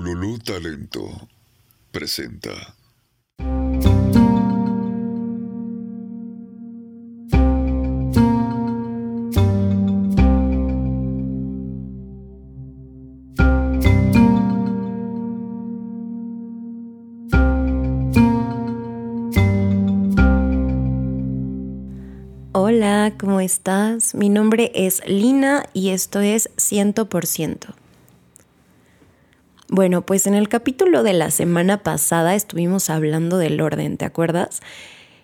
Ululú Talento presenta. Hola, ¿cómo estás? Mi nombre es Lina y esto es 100%. Bueno, pues en el capítulo de la semana pasada estuvimos hablando del orden, ¿te acuerdas?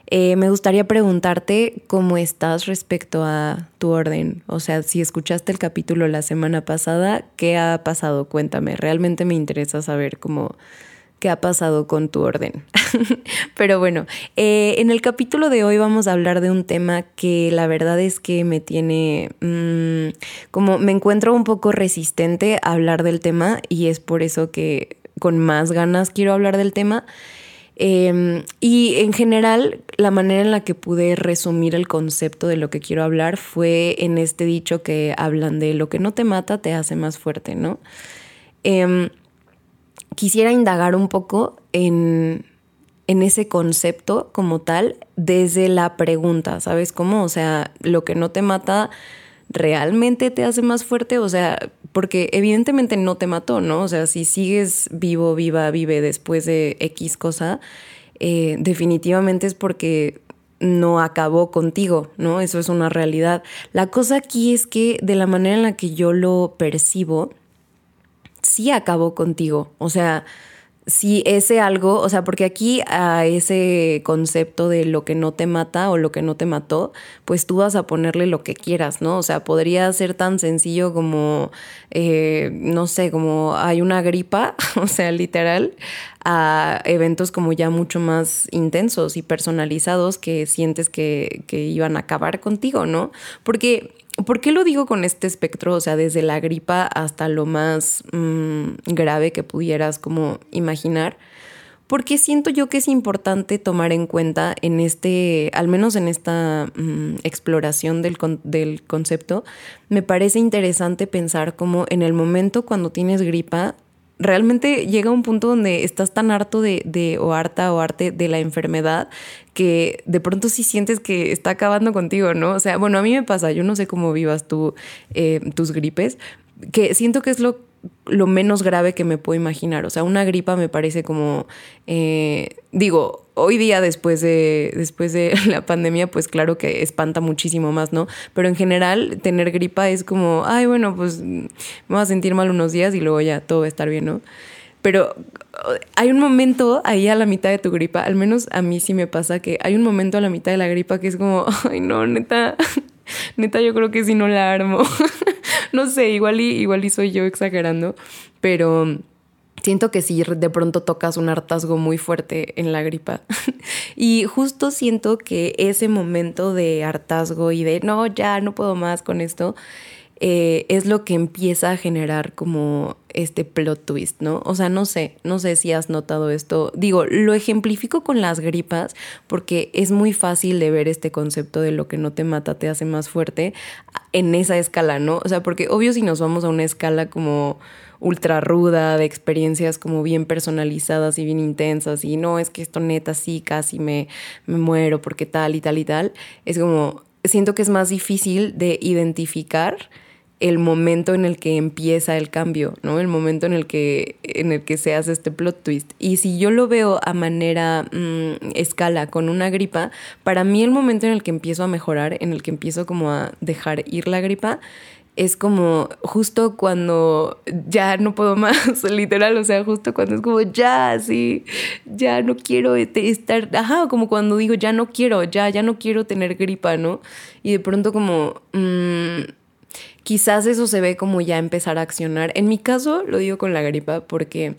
Eh, me gustaría preguntarte cómo estás respecto a tu orden. O sea, si escuchaste el capítulo la semana pasada, ¿qué ha pasado? Cuéntame. Realmente me interesa saber cómo qué ha pasado con tu orden. Pero bueno, eh, en el capítulo de hoy vamos a hablar de un tema que la verdad es que me tiene mm, como me encuentro un poco resistente a hablar del tema y es por eso que con más ganas quiero hablar del tema. Em, y en general, la manera en la que pude resumir el concepto de lo que quiero hablar fue en este dicho que hablan de lo que no te mata te hace más fuerte, ¿no? Em, quisiera indagar un poco en, ese concepto como tal desde la pregunta, ¿sabes cómo? O sea, lo que no te mata realmente te hace más fuerte, o sea, porque evidentemente no te mató, ¿no? O sea, si sigues vivo, viva, vive después de X cosa, eh, definitivamente es porque no acabó contigo, ¿no? Eso es una realidad. La cosa aquí es que de la manera en la que yo lo percibo, sí acabó contigo. O sea, si ese algo, o sea, porque aquí a ese concepto de lo que no te mata o lo que no te mató, pues tú vas a ponerle lo que quieras, ¿no? O sea, podría ser tan sencillo como, eh, no sé, como hay una gripa, o sea, literal, a eventos como ya mucho más intensos y personalizados que sientes que, que iban a acabar contigo, ¿no? Porque ¿Por qué lo digo con este espectro? O sea, desde la gripa hasta lo más mm, grave que pudieras como imaginar. Porque siento yo que es importante tomar en cuenta en este, al menos en esta mm, exploración del, del concepto, me parece interesante pensar como en el momento cuando tienes gripa, realmente llega un punto donde estás tan harto de, de, o harta o arte de la enfermedad que de pronto sí sientes que está acabando contigo, ¿no? O sea, bueno, a mí me pasa, yo no sé cómo vivas tú eh, tus gripes, que siento que es lo lo menos grave que me puedo imaginar. O sea, una gripa me parece como, eh, digo, hoy día después de, después de la pandemia, pues claro que espanta muchísimo más, ¿no? Pero en general, tener gripa es como, ay, bueno, pues me voy a sentir mal unos días y luego ya todo va a estar bien, ¿no? Pero hay un momento ahí a la mitad de tu gripa, al menos a mí sí me pasa que hay un momento a la mitad de la gripa que es como, ay, no, neta, neta, yo creo que si no la armo. no sé, igual y, igual y soy yo exagerando, pero siento que si de pronto tocas un hartazgo muy fuerte en la gripa. y justo siento que ese momento de hartazgo y de no, ya no puedo más con esto, eh, es lo que empieza a generar como este plot twist, ¿no? O sea, no sé, no sé si has notado esto. Digo, lo ejemplifico con las gripas porque es muy fácil de ver este concepto de lo que no te mata te hace más fuerte en esa escala, ¿no? O sea, porque obvio si nos vamos a una escala como ultra ruda, de experiencias como bien personalizadas y bien intensas, y no, es que esto neta sí, casi me, me muero porque tal y tal y tal, es como, siento que es más difícil de identificar el momento en el que empieza el cambio, ¿no? El momento en el que, en el que se hace este plot twist. Y si yo lo veo a manera mm, escala con una gripa, para mí el momento en el que empiezo a mejorar, en el que empiezo como a dejar ir la gripa, es como justo cuando ya no puedo más, literal, o sea, justo cuando es como ya, sí, ya no quiero este, estar, ajá, como cuando digo ya no quiero, ya, ya no quiero tener gripa, ¿no? Y de pronto como... Mmm, quizás eso se ve como ya empezar a accionar. En mi caso, lo digo con la gripa porque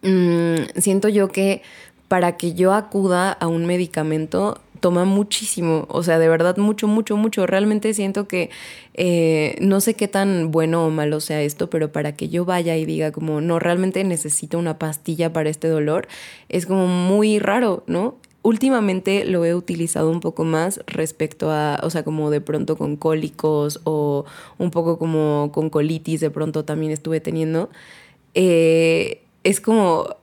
mm, siento yo que para que yo acuda a un medicamento toma muchísimo, o sea, de verdad mucho, mucho, mucho. Realmente siento que eh, no sé qué tan bueno o malo sea esto, pero para que yo vaya y diga como, no, realmente necesito una pastilla para este dolor, es como muy raro, ¿no? últimamente lo he utilizado un poco más respecto a, o sea, como de pronto con cólicos o un poco como con colitis, de pronto también estuve teniendo. eh, es como,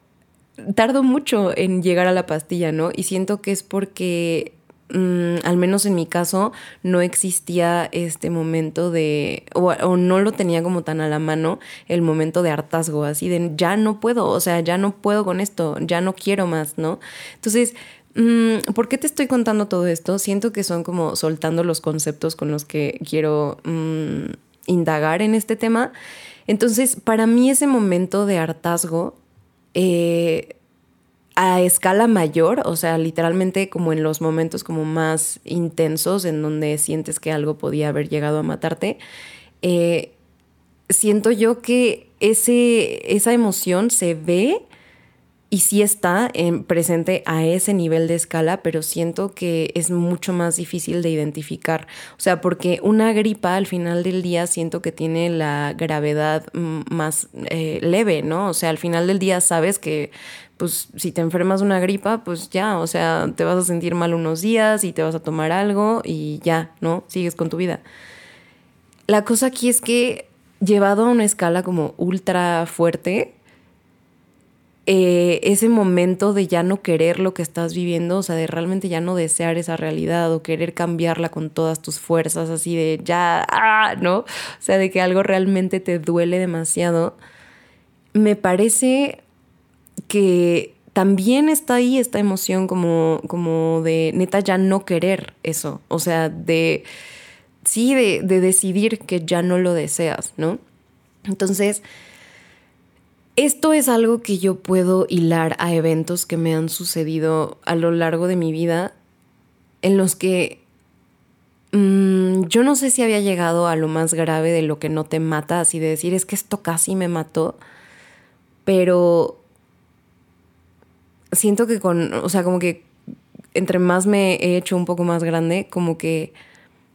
tardo mucho en llegar a la pastilla, ¿no? Y siento que es porque mm, al menos en mi caso, no existía este momento de, o, o, no lo tenía como tan a la mano, el momento de hartazgo, así de, ya no puedo, o sea, ya no puedo con esto, ya no quiero más, ¿no? Entonces, mm, ¿por qué te estoy contando todo esto? Siento que son como soltando los conceptos con los que quiero mm, indagar en este tema. Entonces, para mí ese momento de hartazgo, eh, a escala mayor, o sea, literalmente como en los momentos como más intensos en donde sientes que algo podía haber llegado a matarte, eh, siento yo que ese, esa emoción se ve y sí está en presente a ese nivel de escala, pero siento que es mucho más difícil de identificar. O sea, porque una gripa al final del día siento que tiene la gravedad más eh, leve, ¿no? O sea, al final del día sabes que pues si te enfermas una gripa, pues ya, o sea, te vas a sentir mal unos días y te vas a tomar algo y ya, ¿no? Sigues con tu vida. La cosa aquí es que llevado a una escala como ultra fuerte, eh, ese momento de ya no querer lo que estás viviendo, o sea, de realmente ya no desear esa realidad o querer cambiarla con todas tus fuerzas, así de ya, ah, ¿no? O sea, de que algo realmente te duele demasiado, me parece que también está ahí esta emoción como, como de neta ya no querer eso, o sea, de, sí, de, de decidir que ya no lo deseas, ¿no? Entonces, esto es algo que yo puedo hilar a eventos que me han sucedido a lo largo de mi vida, en los que mmm, yo no sé si había llegado a lo más grave de lo que no te mata, así de decir, es que esto casi me mató, pero siento que con, o sea, como que entre más me he hecho un poco más grande, como que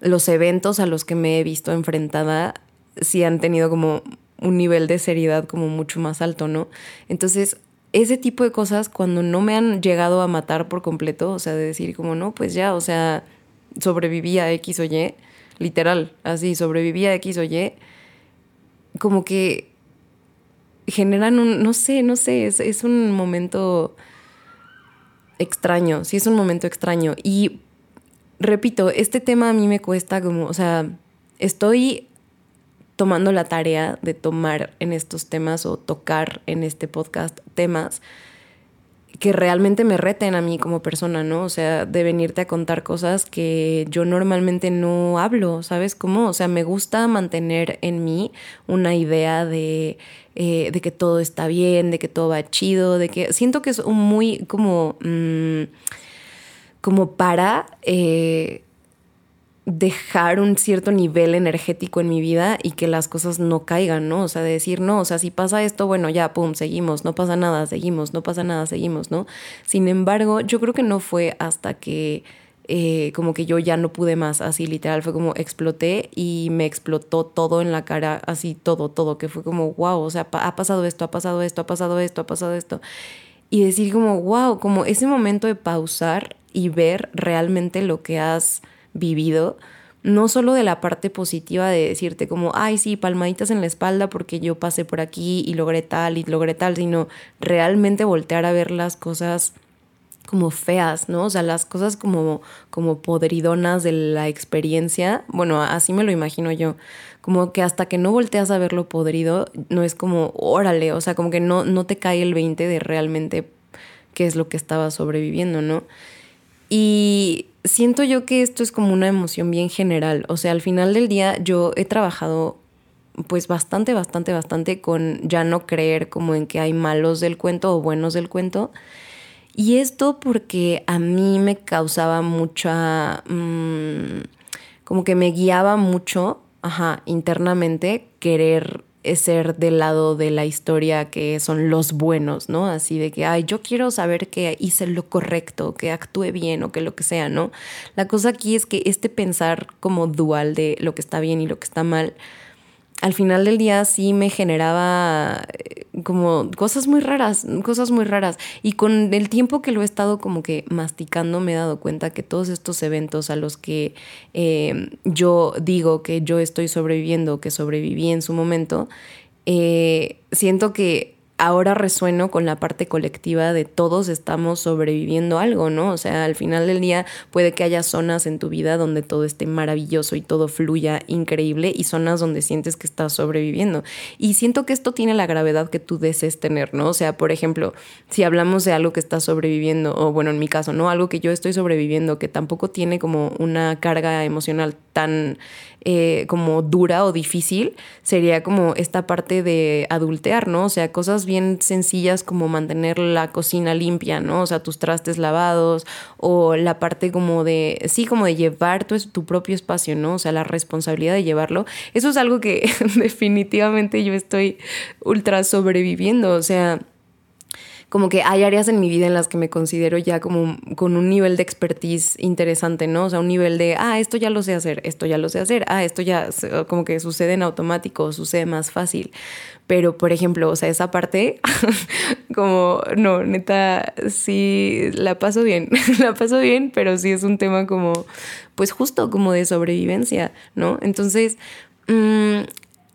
los eventos a los que me he visto enfrentada sí han tenido como un nivel de seriedad como mucho más alto, ¿no? Entonces, ese tipo de cosas cuando no me han llegado a matar por completo, o sea, de decir como, no, pues ya, o sea, sobreviví a X o Y, literal, así, sobreviví a X o Y, como que generan un, no sé, no sé, es, es un momento extraño, sí es un momento extraño. Y repito, este tema a mí me cuesta como, o sea, estoy tomando la tarea de tomar en estos temas o tocar en este podcast temas que realmente me reten a mí como persona, ¿no? O sea, de venirte a contar cosas que yo normalmente no hablo, ¿sabes cómo? O sea, me gusta mantener en mí una idea de, eh, de que todo está bien, de que todo va chido, de que siento que es un muy como, mm, como para... Eh, dejar un cierto nivel energético en mi vida y que las cosas no caigan, ¿no? O sea, de decir, no, o sea, si pasa esto, bueno, ya, pum, seguimos, no pasa nada, seguimos, no pasa nada, seguimos, ¿no? Sin embargo, yo creo que no fue hasta que eh, como que yo ya no pude más, así literal, fue como exploté y me explotó todo en la cara, así todo, todo, que fue como, wow, o sea, ha pasado esto, ha pasado esto, ha pasado esto, ha pasado esto. Y decir como, wow, como ese momento de pausar y ver realmente lo que has vivido, no solo de la parte positiva de decirte como, ay, sí, palmaditas en la espalda porque yo pasé por aquí y logré tal y logré tal, sino realmente voltear a ver las cosas como feas, ¿no? O sea, las cosas como, como podridonas de la experiencia. Bueno, así me lo imagino yo. Como que hasta que no volteas a ver lo podrido, no es como, órale, o sea, como que no, no te cae el 20 de realmente qué es lo que estaba sobreviviendo, ¿no? Y siento yo que esto es como una emoción bien general. O sea, al final del día yo he trabajado pues bastante, bastante, bastante con ya no creer como en que hay malos del cuento o buenos del cuento. Y esto porque a mí me causaba mucha, mmm, como que me guiaba mucho, ajá, internamente querer ser del lado de la historia que son los buenos, ¿no? Así de que, ay, yo quiero saber que hice lo correcto, que actúe bien o que lo que sea, ¿no? La cosa aquí es que este pensar como dual de lo que está bien y lo que está mal, al final del día sí me generaba eh, como cosas muy raras, cosas muy raras. Y con el tiempo que lo he estado como que masticando me he dado cuenta que todos estos eventos a los que eh, yo digo que yo estoy sobreviviendo, que sobreviví en su momento, eh, siento que ahora resueno con la parte colectiva de todos estamos sobreviviendo algo, ¿no? O sea, al final del día puede que haya zonas en tu vida donde todo esté maravilloso y todo fluya increíble y zonas donde sientes que estás sobreviviendo. Y siento que esto tiene la gravedad que tú desees tener, ¿no? O sea, por ejemplo, si hablamos de algo que está sobreviviendo, o bueno, en mi caso, ¿no? Algo que yo estoy sobreviviendo, que tampoco tiene como una carga emocional tan eh, como dura o difícil, sería como esta parte de adultear, ¿no? O sea, cosas bien sencillas como mantener la cocina limpia, ¿no? O sea, tus trastes lavados o la parte como de, sí, como de llevar tu, tu propio espacio, ¿no? O sea, la responsabilidad de llevarlo. Eso es algo que definitivamente yo estoy ultra sobreviviendo, o sea como que hay áreas en mi vida en las que me considero ya como con un nivel de expertise interesante, ¿no? O sea, un nivel de, ah, esto ya lo sé hacer, esto ya lo sé hacer, ah, esto ya como que sucede en automático, sucede más fácil. Pero, por ejemplo, o sea, esa parte, como, no, neta, sí, la paso bien, la paso bien, pero sí es un tema como, pues justo como de sobrevivencia, ¿no? Entonces, mmm,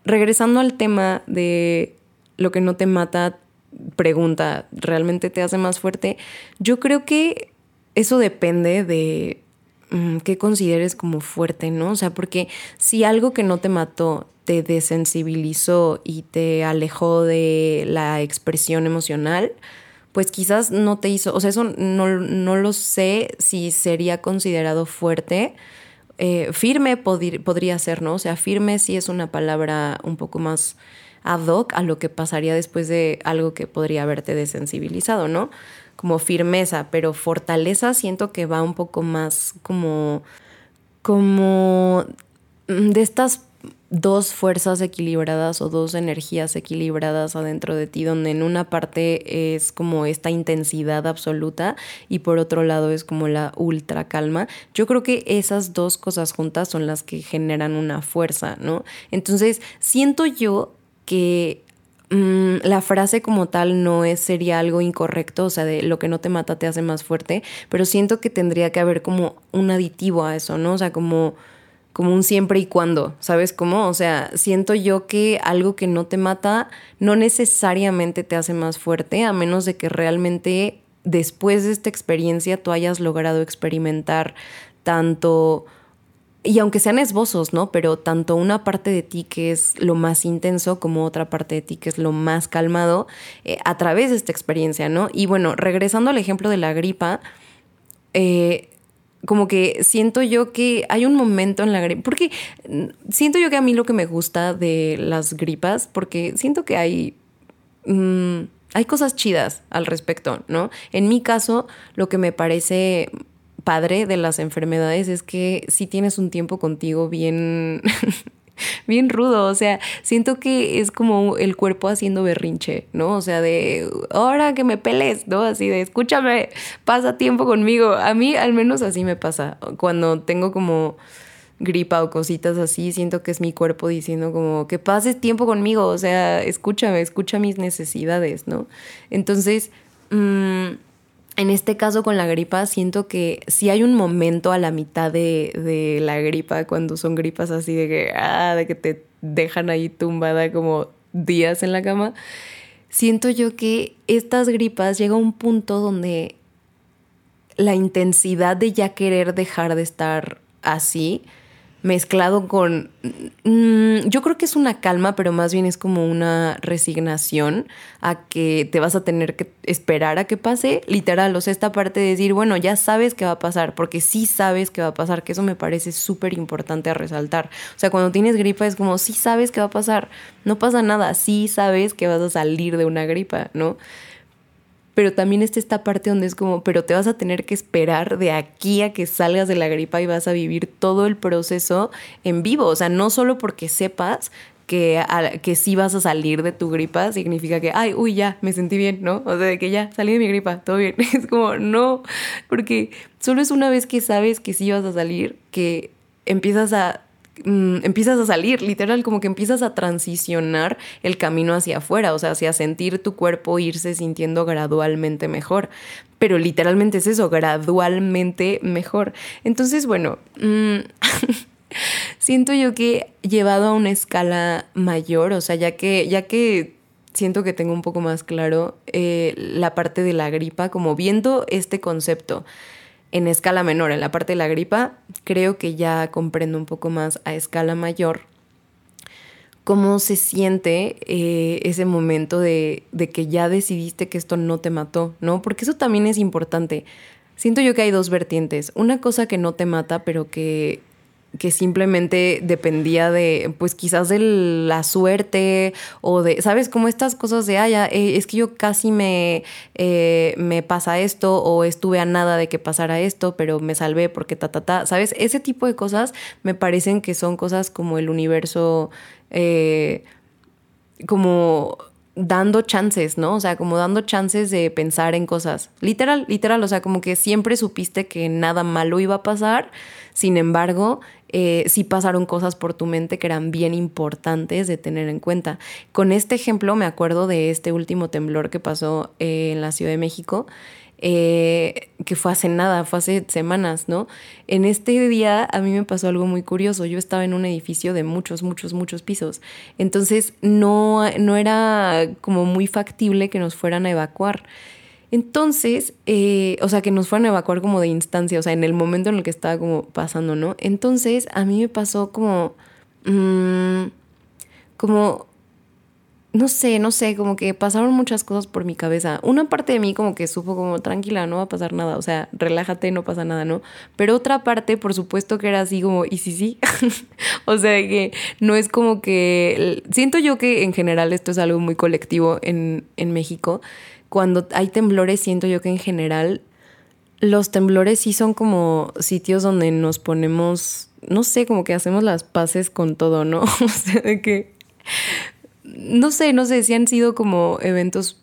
regresando al tema de lo que no te mata, pregunta, ¿realmente te hace más fuerte? Yo creo que eso depende de mm, qué consideres como fuerte, ¿no? O sea, porque si algo que no te mató te desensibilizó y te alejó de la expresión emocional, pues quizás no te hizo, o sea, eso no, no lo sé si sería considerado fuerte. Eh, firme podría ser, ¿no? O sea, firme sí es una palabra un poco más ad hoc a lo que pasaría después de algo que podría haberte desensibilizado, ¿no? Como firmeza, pero fortaleza siento que va un poco más como, como de estas dos fuerzas equilibradas o dos energías equilibradas adentro de ti, donde en una parte es como esta intensidad absoluta y por otro lado es como la ultra calma. Yo creo que esas dos cosas juntas son las que generan una fuerza, ¿no? Entonces, siento yo que mm, la frase como tal no es, sería algo incorrecto, o sea, de lo que no te mata te hace más fuerte, pero siento que tendría que haber como un aditivo a eso, ¿no? O sea, como, como un siempre y cuando, ¿sabes cómo? O sea, siento yo que algo que no te mata no necesariamente te hace más fuerte, a menos de que realmente después de esta experiencia tú hayas logrado experimentar tanto y aunque sean esbozos, ¿no? Pero tanto una parte de ti que es lo más intenso como otra parte de ti que es lo más calmado eh, a través de esta experiencia, ¿no? Y bueno, regresando al ejemplo de la gripa, eh, como que siento yo que hay un momento en la gripa, porque siento yo que a mí lo que me gusta de las gripas, porque siento que hay... Mm, hay cosas chidas al respecto, ¿no? En mi caso, lo que me parece padre de las enfermedades es que si tienes un tiempo contigo bien, bien rudo, o sea, siento que es como el cuerpo haciendo berrinche, ¿no? O sea, de, ahora que me peles, ¿no? Así de, escúchame, pasa tiempo conmigo. A mí al menos así me pasa. Cuando tengo como gripa o cositas así, siento que es mi cuerpo diciendo como que pases tiempo conmigo, o sea, escúchame, escucha mis necesidades, ¿no? Entonces, mmm, en este caso con la gripa, siento que si hay un momento a la mitad de, la gripa, cuando son gripas así de que, ah, de que te dejan ahí tumbada como días en la cama, siento yo que estas gripas llega a un punto donde la intensidad de ya querer dejar de estar así mezclado con, mm, yo creo que es una calma, pero más bien es como una resignación a que te vas a tener que esperar a que pase, literal, o sea, esta parte de decir, bueno, ya sabes que va a pasar, porque sí sabes que va a pasar, que eso me parece súper importante a resaltar. O sea, cuando tienes gripa es como, sí sabes que va a pasar, no pasa nada, sí sabes que vas a salir de una gripa, ¿no? Pero también está esta parte donde es como, pero te vas a tener que esperar de aquí a que salgas de la gripa y vas a vivir todo el proceso en vivo, o sea, no solo porque sepas que, que sí vas a salir de tu gripa, significa que, ay, uy, ya, me sentí bien, ¿no? O sea, de que ya salí de mi gripa, todo bien. Es como, no, porque solo es una vez que sabes que sí vas a salir, que empiezas a Mm, empiezas a salir, literal, como que empiezas a transicionar el camino hacia afuera, o sea, hacia sentir tu cuerpo irse sintiendo gradualmente mejor. Pero literalmente es eso, gradualmente mejor. Entonces, bueno, mm, siento yo que llevado a una escala mayor, o sea, ya que, ya que siento que tengo un poco más claro eh, la parte de la gripa, como viendo este concepto en escala menor, en la parte de la gripa, creo que ya comprendo un poco más a escala mayor cómo se siente eh, ese momento de, de, que ya decidiste que esto no te mató, ¿no? Porque eso también es importante. Siento yo que hay dos vertientes. Una cosa que no te mata, pero que que simplemente dependía de, pues quizás de la suerte o de, ¿sabes? Como estas cosas de, ah, es que yo casi me, eh, me pasa esto o estuve a nada de que pasara esto, pero me salvé porque ta, ta, ta, ¿sabes? Ese tipo de cosas me parecen que son cosas como el universo, eh, como dando chances, ¿no? O sea, como dando chances de pensar en cosas. Literal, literal, o sea, como que siempre supiste que nada malo iba a pasar, sin embargo, eh, sí pasaron cosas por tu mente que eran bien importantes de tener en cuenta. Con este ejemplo me acuerdo de este último temblor que pasó eh, en la Ciudad de México. Eh, que fue hace nada, fue hace semanas, ¿no? En este día a mí me pasó algo muy curioso. Yo estaba en un edificio de muchos, muchos, muchos pisos. Entonces no, no era como muy factible que nos fueran a evacuar. Entonces, eh, o sea, que nos fueron a evacuar como de instancia, o sea, en el momento en el que estaba como pasando, ¿no? Entonces, a mí me pasó como, mm, como, no sé, no sé, como que pasaron muchas cosas por mi cabeza. Una parte de mí como que supo como, tranquila, no va a pasar nada, o sea, relájate, no pasa nada, ¿no? Pero otra parte, por supuesto que era así como, ¿y sí, sí? o sea, que no es como que, siento yo que en general esto es algo muy colectivo en, en México cuando hay temblores, siento yo que en general los temblores sí son como sitios donde nos ponemos, no sé, como que hacemos las paces con todo, ¿no? o sea, de que, no sé, no sé, si han sido como eventos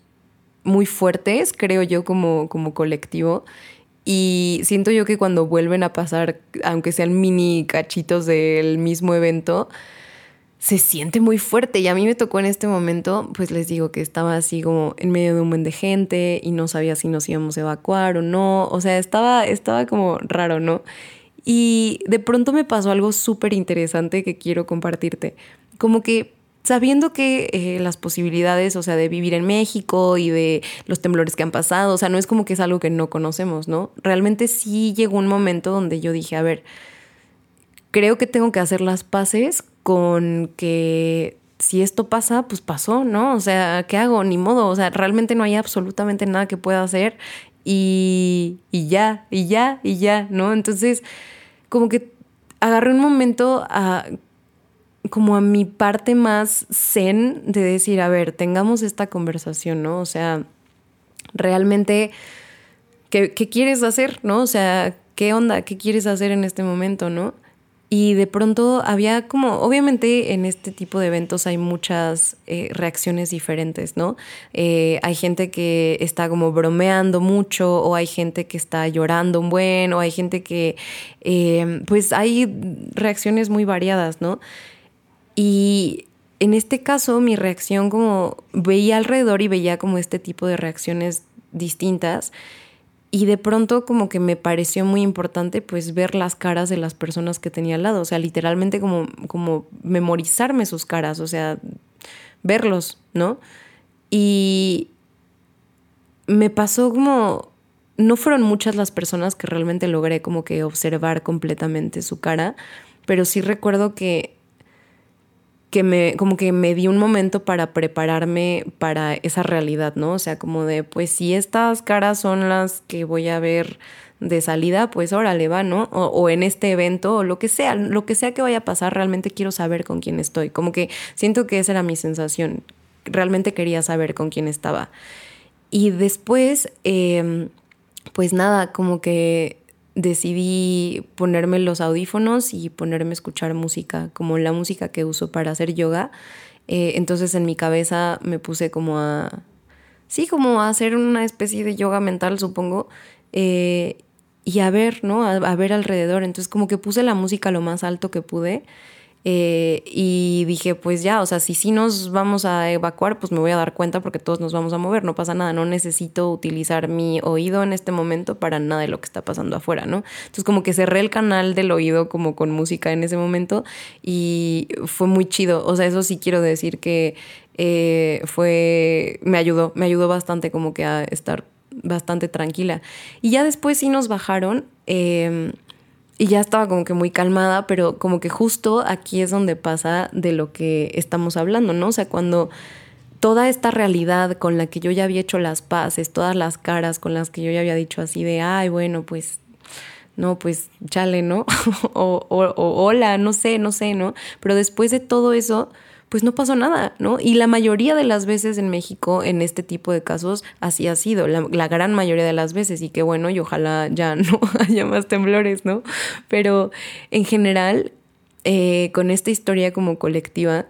muy fuertes, creo yo, como, como colectivo. Y siento yo que cuando vuelven a pasar, aunque sean mini cachitos del mismo evento, se siente muy fuerte. Y a mí me tocó en este momento, pues les digo que estaba así como en medio de un buen de gente y no sabía si nos íbamos a evacuar o no. O sea, estaba, estaba como raro, ¿no? Y de pronto me pasó algo súper interesante que quiero compartirte. Como que sabiendo que eh, las posibilidades, o sea, de vivir en México y de los temblores que han pasado, o sea, no es como que es algo que no conocemos, ¿no? Realmente sí llegó un momento donde yo dije, a ver, creo que tengo que hacer las paces con que si esto pasa, pues pasó, ¿no? O sea, ¿qué hago? Ni modo, o sea, realmente no hay absolutamente nada que pueda hacer y, y ya, y ya, y ya, ¿no? Entonces, como que agarré un momento a como a mi parte más zen de decir, a ver, tengamos esta conversación, ¿no? O sea, realmente, ¿qué, qué quieres hacer, ¿no? O sea, ¿qué onda? ¿Qué quieres hacer en este momento, ¿no? Y de pronto había como, obviamente en este tipo de eventos hay muchas eh, reacciones diferentes, ¿no? Eh, hay gente que está como bromeando mucho o hay gente que está llorando un buen o hay gente que, eh, pues hay reacciones muy variadas, ¿no? Y en este caso mi reacción como veía alrededor y veía como este tipo de reacciones distintas y de pronto como que me pareció muy importante pues ver las caras de las personas que tenía al lado, o sea, literalmente como, como memorizarme sus caras, o sea, verlos, ¿no? Y me pasó como, no fueron muchas las personas que realmente logré como que observar completamente su cara, pero sí recuerdo que que me, como que me di un momento para prepararme para esa realidad, ¿no? O sea, como de, pues si estas caras son las que voy a ver de salida, pues órale, va, ¿no? O, en este evento, o lo que sea, lo que sea que vaya a pasar, realmente quiero saber con quién estoy. Como que siento que esa era mi sensación. Realmente quería saber con quién estaba. Y después, eh, pues nada, como que decidí ponerme los audífonos y ponerme a escuchar música, como la música que uso para hacer yoga. Eh, entonces en mi cabeza me puse como a, sí, como a hacer una especie de yoga mental, supongo, eh, y a ver, ¿no? A, ver alrededor. Entonces como que puse la música lo más alto que pude Eh, y dije, pues ya, o sea, si sí nos vamos a evacuar, pues me voy a dar cuenta porque todos nos vamos a mover, no pasa nada, no necesito utilizar mi oído en este momento para nada de lo que está pasando afuera, ¿no? Entonces como que cerré el canal del oído como con música en ese momento y fue muy chido, o sea, eso sí quiero decir que eh, fue, me ayudó, me ayudó bastante como que a estar bastante tranquila. Y ya después sí nos bajaron. Eh, y ya estaba como que muy calmada, pero como que justo aquí es donde pasa de lo que estamos hablando, ¿no? O sea, cuando toda esta realidad con la que yo ya había hecho las paces, todas las caras con las que yo ya había dicho así de, ay, bueno, pues, no, pues, chale, ¿no? o, o, hola, no sé, no sé, ¿no? Pero después de todo eso, pues no pasó nada, ¿no? Y la mayoría de las veces en México, en este tipo de casos, así ha sido, la, gran mayoría de las veces, y qué bueno, y ojalá ya no haya más temblores, ¿no? Pero en general, eh, con esta historia como colectiva,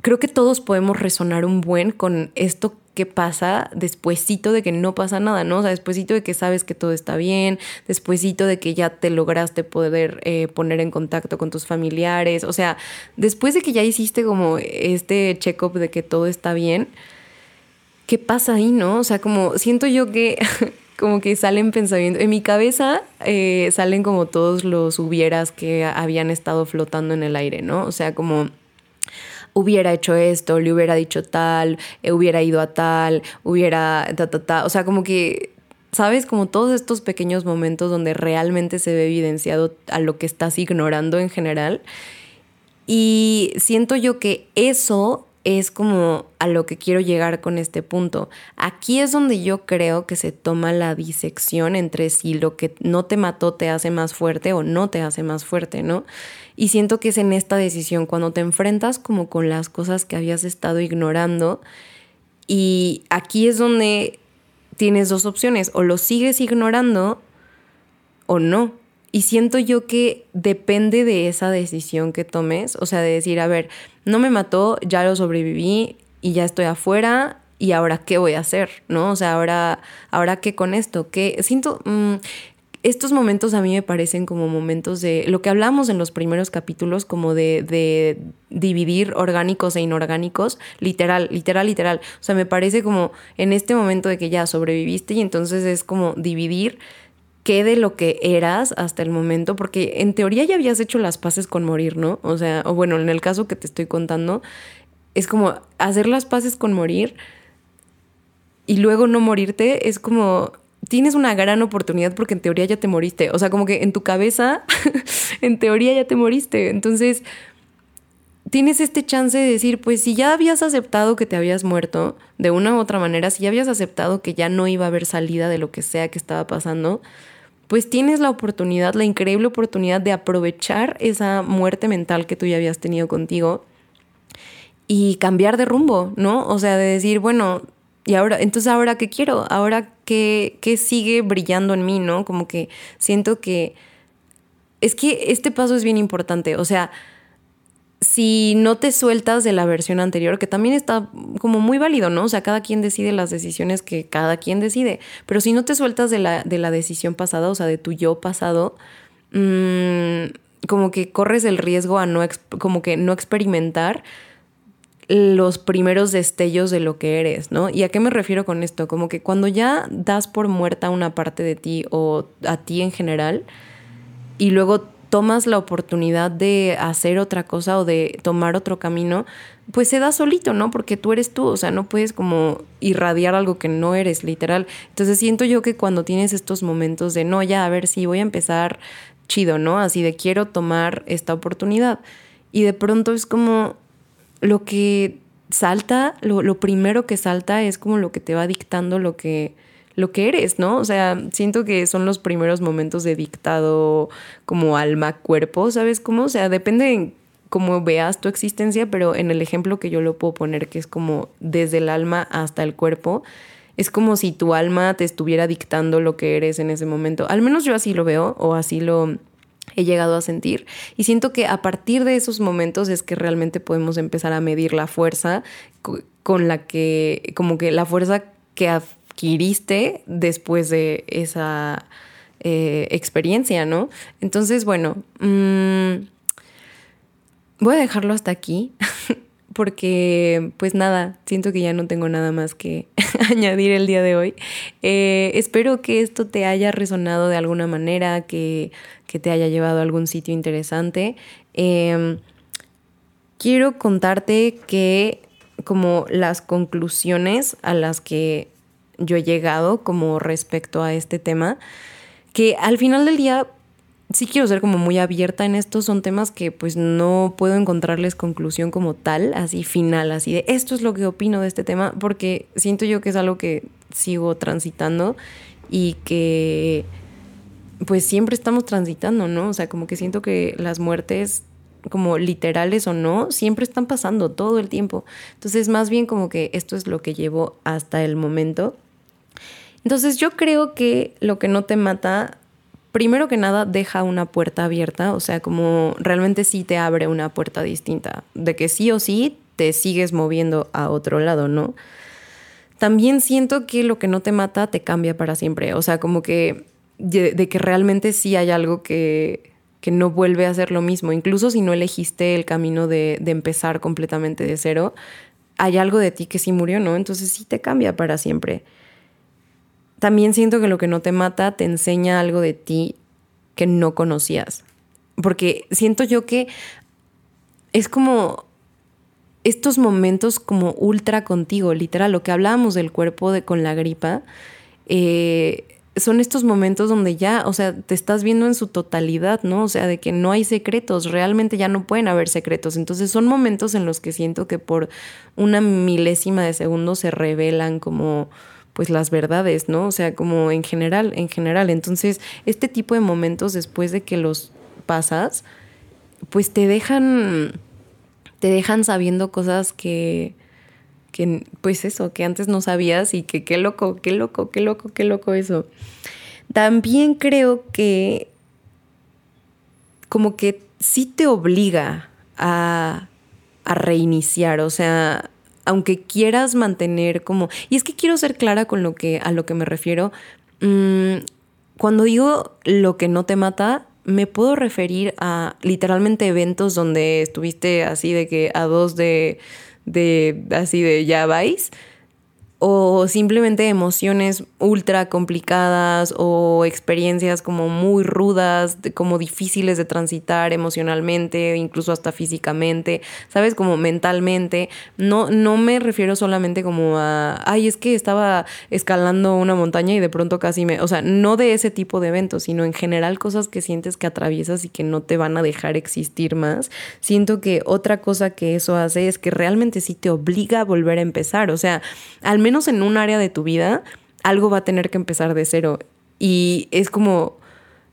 creo que todos podemos resonar un buen con esto que pasa despuesito de que no pasa nada, ¿no? O sea, despuesito de que sabes que todo está bien, despuesito de que ya te lograste poder eh, poner en contacto con tus familiares, o sea, después de que ya hiciste como este check-up de que todo está bien, ¿qué pasa ahí, no? O sea, como siento yo que como que salen pensamientos, en mi cabeza eh, salen como todos los hubieras que habían estado flotando en el aire, ¿no? O sea, como hubiera hecho esto, le hubiera dicho tal, eh, hubiera ido a tal, hubiera ta, ta, ta. O sea, como que, ¿sabes? Como todos estos pequeños momentos donde realmente se ve evidenciado a lo que estás ignorando en general. Y siento yo que eso es como a lo que quiero llegar con este punto. Aquí es donde yo creo que se toma la disección entre si lo que no te mató te hace más fuerte o no te hace más fuerte, ¿no? Y siento que es en esta decisión cuando te enfrentas como con las cosas que habías estado ignorando y aquí es donde tienes dos opciones, o lo sigues ignorando o no. Y siento yo que depende de esa decisión que tomes, o sea, de decir, a ver, no me mató, ya lo sobreviví y ya estoy afuera y ahora qué voy a hacer, ¿no? O sea, ahora, ahora qué con esto, que siento, mm, estos momentos a mí me parecen como momentos de lo que hablamos en los primeros capítulos, como de, de, dividir orgánicos e inorgánicos, literal, literal, literal. O sea, me parece como en este momento de que ya sobreviviste y entonces es como dividir de lo que eras hasta el momento, porque en teoría ya habías hecho las paces con morir, ¿no? O sea, o bueno, en el caso que te estoy contando, es como hacer las paces con morir y luego no morirte, es como tienes una gran oportunidad porque en teoría ya te moriste. O sea, como que en tu cabeza, en teoría ya te moriste. Entonces, tienes este chance de decir, pues si ya habías aceptado que te habías muerto, de una u otra manera, si ya habías aceptado que ya no iba a haber salida de lo que sea que estaba pasando, pues tienes la oportunidad, la increíble oportunidad de aprovechar esa muerte mental que tú ya habías tenido contigo y cambiar de rumbo, ¿no? O sea, de decir, bueno, y ahora, entonces ahora qué quiero, ahora qué, qué sigue brillando en mí, ¿no? Como que siento que es que este paso es bien importante, o sea, si no te sueltas de la versión anterior, que también está como muy válido, ¿no? O sea, cada quien decide las decisiones que cada quien decide, pero si no te sueltas de la, de la decisión pasada, o sea, de tu yo pasado, mmm, como que corres el riesgo a no, como que no experimentar los primeros destellos de lo que eres, ¿no? ¿Y a qué me refiero con esto? Como que cuando ya das por muerta una parte de ti o a ti en general y luego tomas la oportunidad de hacer otra cosa o de tomar otro camino, pues se da solito, ¿no? Porque tú eres tú, o sea, no puedes como irradiar algo que no eres, literal. Entonces siento yo que cuando tienes estos momentos de, no, ya, a ver si voy a empezar chido, ¿no? Así de quiero tomar esta oportunidad. Y de pronto es como, lo que salta, lo, primero que salta es como lo que te va dictando lo que, lo que eres, ¿no? O sea, siento que son los primeros momentos de dictado como alma, cuerpo, ¿sabes cómo? O sea, depende de cómo veas tu existencia, pero en el ejemplo que yo lo puedo poner, que es como desde el alma hasta el cuerpo, es como si tu alma te estuviera dictando lo que eres en ese momento. Al menos yo así lo veo o así lo, he llegado a sentir. Y siento que a partir de esos momentos es que realmente podemos empezar a medir la fuerza con la que, como que la fuerza que después de esa eh, experiencia, ¿no? Entonces, bueno, mm, voy a dejarlo hasta aquí. porque pues nada, siento que ya no tengo nada más que añadir el día de hoy. Eh, espero que esto te haya resonado de alguna manera, que, te haya llevado a algún sitio interesante. Em, quiero contarte que como las conclusiones a las que yo he llegado como respecto a este tema, que al final del día sí quiero ser como muy abierta en esto. Son temas que pues no puedo encontrarles conclusión como tal, así final, así de esto es lo que opino de este tema, porque siento yo que es algo que sigo transitando y que pues siempre estamos transitando, ¿no? O sea, como que siento que las muertes como literales o no, siempre están pasando todo el tiempo. Entonces, más bien como que esto es lo que llevo hasta el momento. Entonces, yo creo que lo que no te mata primero que nada deja una puerta abierta, o sea, como realmente sí te abre una puerta distinta, de que sí o sí te sigues moviendo a otro lado, ¿no? También siento que lo que no te mata te cambia para siempre, o sea, como que de, que realmente sí hay algo que, que, no vuelve a ser lo mismo, incluso si no elegiste el camino de, de empezar completamente de cero, hay algo de ti que sí murió, ¿no? Entonces sí te cambia para siempre también siento que lo que no te mata te enseña algo de ti que no conocías. Porque siento yo que es como estos momentos como ultra contigo, literal, lo que hablábamos del cuerpo de, con la gripa, eh, son estos momentos donde ya, o sea, te estás viendo en su totalidad, ¿no? O sea, de que no hay secretos, realmente ya no pueden haber secretos. Entonces son momentos en los que siento que por una milésima de segundo se revelan como pues las verdades, ¿no? O sea, como en general, en general. Entonces, este tipo de momentos después de que los pasas, pues te dejan, te dejan sabiendo cosas que, que, pues eso, que antes no sabías y que qué loco, qué loco, qué loco, qué loco eso. También creo que como que sí te obliga a, a reiniciar, o sea, aunque quieras mantener como... Y es que quiero ser clara con lo que, a lo que me refiero. Mm, cuando digo lo que no te mata, me puedo referir a literalmente eventos donde estuviste así de que a dos de, de así de ya vais o simplemente emociones ultra complicadas o experiencias como muy rudas, como difíciles de transitar emocionalmente, incluso hasta físicamente, ¿sabes? Como mentalmente. No, no me refiero solamente como a, ay, es que estaba escalando una montaña y de pronto casi me, o sea, no de ese tipo de eventos, sino en general cosas que sientes que atraviesas y que no te van a dejar existir más. Siento que otra cosa que eso hace es que realmente sí te obliga a volver a empezar, o sea, al menos menos en un área de tu vida, algo va a tener que empezar de cero. Y es como,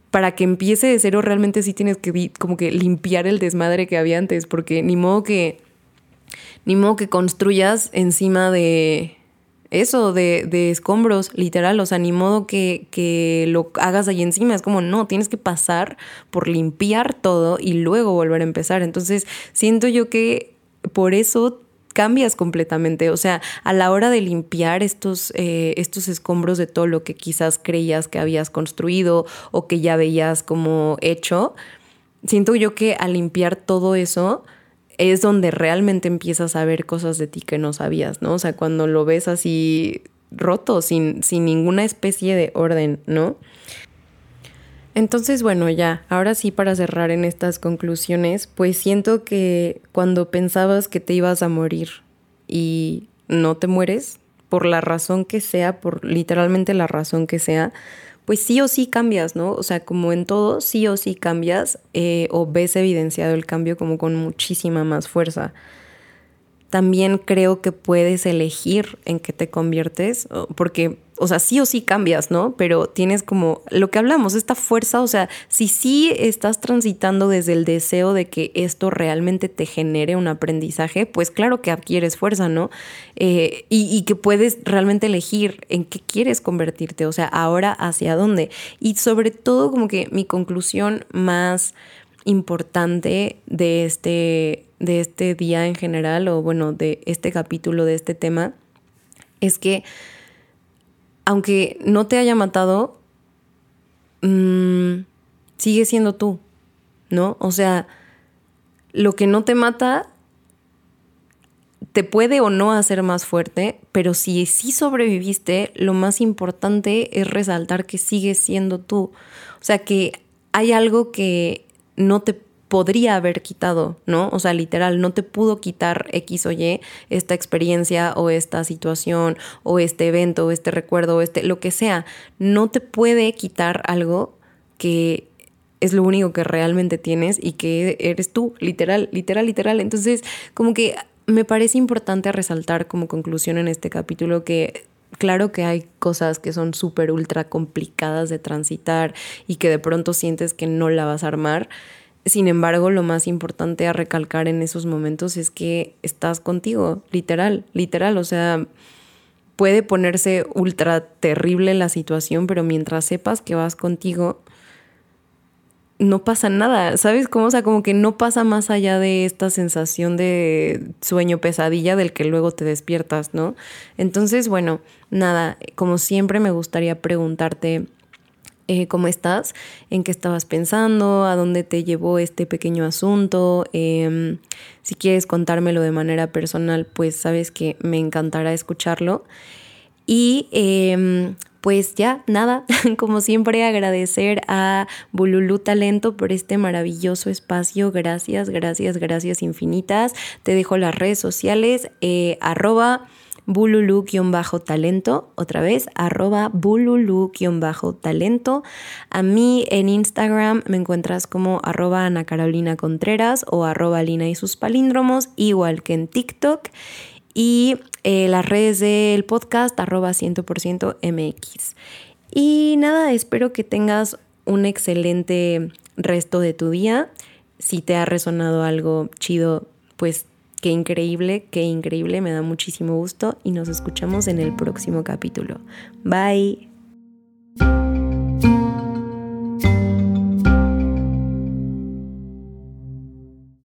para que empiece de cero, realmente sí tienes que como que limpiar el desmadre que había antes, porque ni modo que, ni modo que construyas encima de eso, de, de escombros, literal, o sea, ni modo que, que lo hagas ahí encima, es como, no, tienes que pasar por limpiar todo y luego volver a empezar. Entonces, siento yo que por eso cambias completamente. O sea, a la hora de limpiar estos, eh, estos escombros de todo lo que quizás creías que habías construido o que ya veías como hecho, siento yo que al limpiar todo eso es donde realmente empiezas a ver cosas de ti que no sabías, ¿no? O sea, cuando lo ves así roto, sin, sin ninguna especie de orden, ¿no? Entonces, bueno, ya, ahora sí para cerrar en estas conclusiones, pues siento que cuando pensabas que te ibas a morir y no te mueres, por la razón que sea, por literalmente la razón que sea, pues sí o sí cambias, ¿no? O sea, como en todo, sí o sí cambias eh, o ves evidenciado el cambio como con muchísima más fuerza también creo que puedes elegir en qué te conviertes, porque, o sea, sí o sí cambias, ¿no? Pero tienes como lo que hablamos, esta fuerza, o sea, si sí estás transitando desde el deseo de que esto realmente te genere un aprendizaje, pues claro que adquieres fuerza, ¿no? Eh, y, y que puedes realmente elegir en qué quieres convertirte, o sea, ahora hacia dónde. Y sobre todo como que mi conclusión más importante de este, de este día en general, o bueno, de este capítulo, de este tema, es que aunque no te haya matado, mmm, sigue siendo tú, ¿no? O sea, lo que no te mata te puede o no hacer más fuerte, pero si sí sobreviviste, lo más importante es resaltar que sigues siendo tú. O sea, que hay algo que no te podría haber quitado, ¿no? O sea, literal, no te pudo quitar X o Y esta experiencia o esta situación o este evento o este recuerdo o este, lo que sea. No te puede quitar algo que es lo único que realmente tienes y que eres tú, literal, literal, literal. Entonces, como que me parece importante resaltar como conclusión en este capítulo que claro que hay cosas que son súper ultra complicadas de transitar y que de pronto sientes que no la vas a armar. Sin embargo, lo más importante a recalcar en esos momentos es que estás contigo, literal, literal. O sea, puede ponerse ultra terrible la situación, pero mientras sepas que vas contigo, no pasa nada, ¿sabes cómo? O sea, como que no pasa más allá de esta sensación de sueño pesadilla del que luego te despiertas, ¿no? Entonces, bueno, nada, como siempre me gustaría preguntarte eh, cómo estás, en qué estabas pensando, a dónde te llevó este pequeño asunto. Em, si quieres contármelo de manera personal, pues sabes que me encantará escucharlo. Y em, pues ya, nada, como siempre agradecer a Bululú Talento por este maravilloso espacio. Gracias, gracias, gracias infinitas. Te dejo las redes sociales, eh, arroba bululu-talento, otra vez, arroba bululu-talento. A mí en Instagram me encuentras como arroba Ana Carolina Contreras o arroba Lina y sus palíndromos, igual que en TikTok y eh, las redes del podcast arroba 100% MX. Y nada, espero que tengas un excelente resto de tu día. Si te ha resonado algo chido, pues qué increíble, qué increíble, me da muchísimo gusto y nos escuchamos en el próximo capítulo. Bye.